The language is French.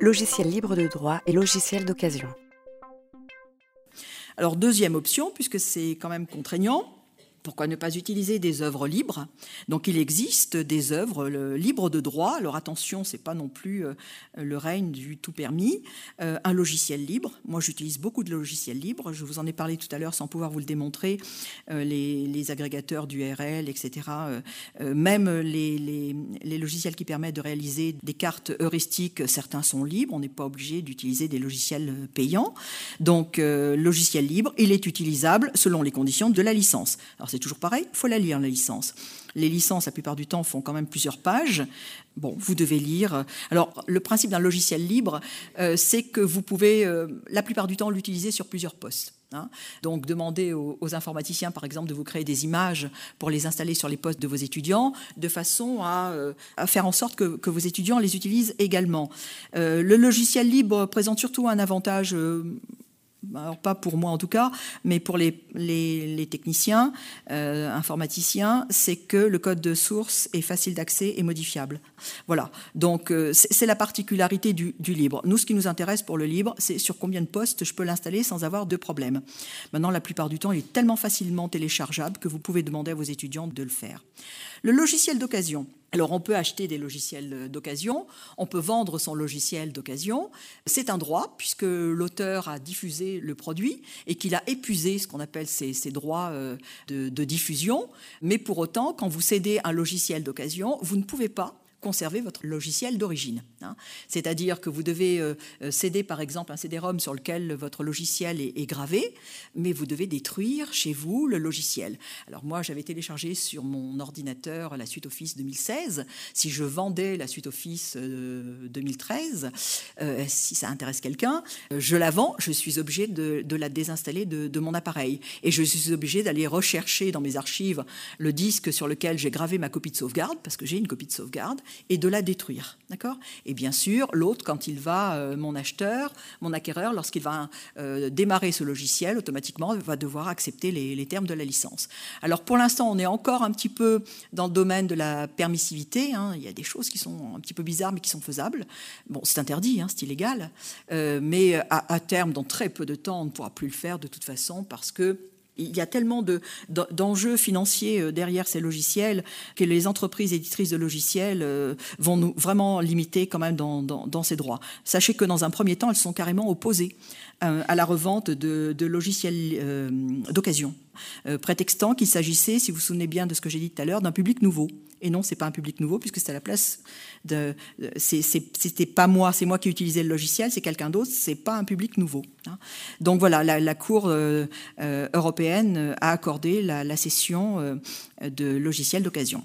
logiciel libre de droit et logiciel d'occasion. Alors deuxième option, puisque c'est quand même contraignant, pourquoi ne pas utiliser des œuvres libres? Donc il existe des œuvres libres de droit. Alors attention, c'est pas non plus euh, le règne du tout permis. Euh, un logiciel libre. Moi, j'utilise beaucoup de logiciels libres. Je vous en ai parlé tout à l'heure sans pouvoir vous le démontrer. Euh, les, agrégateurs d'URL, etc. même les, les, logiciels qui permettent de réaliser des cartes heuristiques, certains sont libres. On n'est pas obligé d'utiliser des logiciels payants. Donc logiciel libre, il est utilisable selon les conditions de la licence. C'est toujours pareil, il faut la lire, la licence. Les licences, la plupart du temps, font quand même plusieurs pages. Bon, vous devez lire. Alors, le principe d'un logiciel libre, euh, c'est que vous pouvez, euh, la plupart du temps, l'utiliser sur plusieurs postes. Hein. Donc, demandez aux, informaticiens, par exemple, de vous créer des images pour les installer sur les postes de vos étudiants, de façon à, euh, faire en sorte que, que, vos étudiants les utilisent également. le logiciel libre présente surtout un avantage alors pas pour moi en tout cas, mais pour les, techniciens, euh, informaticiens, c'est que le code de source est facile d'accès et modifiable. Voilà, donc euh, c'est la particularité du, du, libre. Nous, ce qui nous intéresse pour le libre, c'est sur combien de postes je peux l'installer sans avoir de problème. Maintenant, la plupart du temps, il est tellement facilement téléchargeable que vous pouvez demander à vos étudiants de le faire. Le logiciel d'occasion. Alors on peut acheter des logiciels d'occasion, on peut vendre son logiciel d'occasion. C'est un droit puisque l'auteur a diffusé le produit et qu'il a épuisé ce qu'on appelle ses, droits euh, de diffusion. Mais pour autant, quand vous cédez un logiciel d'occasion, vous ne pouvez pas conserver votre logiciel d'origine. Hein. C'est-à-dire que vous devez euh, euh, céder par exemple un CD-ROM sur lequel votre logiciel est, gravé, mais vous devez détruire chez vous le logiciel. Alors moi j'avais téléchargé sur mon ordinateur la suite Office 2016. Si je vendais la suite Office 2013, euh, si ça intéresse quelqu'un, je la vends, je suis obligé de, la désinstaller de, de, mon appareil. Et je suis obligé d'aller rechercher dans mes archives le disque sur lequel j'ai gravé ma copie de sauvegarde, parce que j'ai une copie de sauvegarde, et de la détruire. D'accord? Et bien sûr, l'autre, quand il va, euh, mon acheteur, mon acquéreur, lorsqu'il va euh, démarrer ce logiciel, automatiquement, va devoir accepter les, termes de la licence. Alors pour l'instant, on est encore un petit peu dans le domaine de la permissivité. Hein. Il y a des choses qui sont un petit peu bizarres, mais qui sont faisables. Bon, c'est interdit, hein, c'est illégal. Euh, mais à, à terme, dans très peu de temps, on ne pourra plus le faire de toute façon parce que il y a tellement d'enjeux financiers euh, derrière ces logiciels que les entreprises éditrices de logiciels euh, vont nous vraiment limiter quand même dans, ces droits. Sachez que dans un premier temps, elles sont carrément opposées euh, à la revente de, logiciels d'occasion, prétextant qu'il s'agissait, si vous vous souvenez bien de ce que j'ai dit tout à l'heure, d'un public nouveau. Et non, c'est pas un public nouveau puisque c'est à la place de. C'était pas moi, c'est moi qui utilisais le logiciel, c'est quelqu'un d'autre. C'est pas un public nouveau. Hein. Donc voilà, la, Cour européenne a accordé la, la cession de logiciels d'occasion.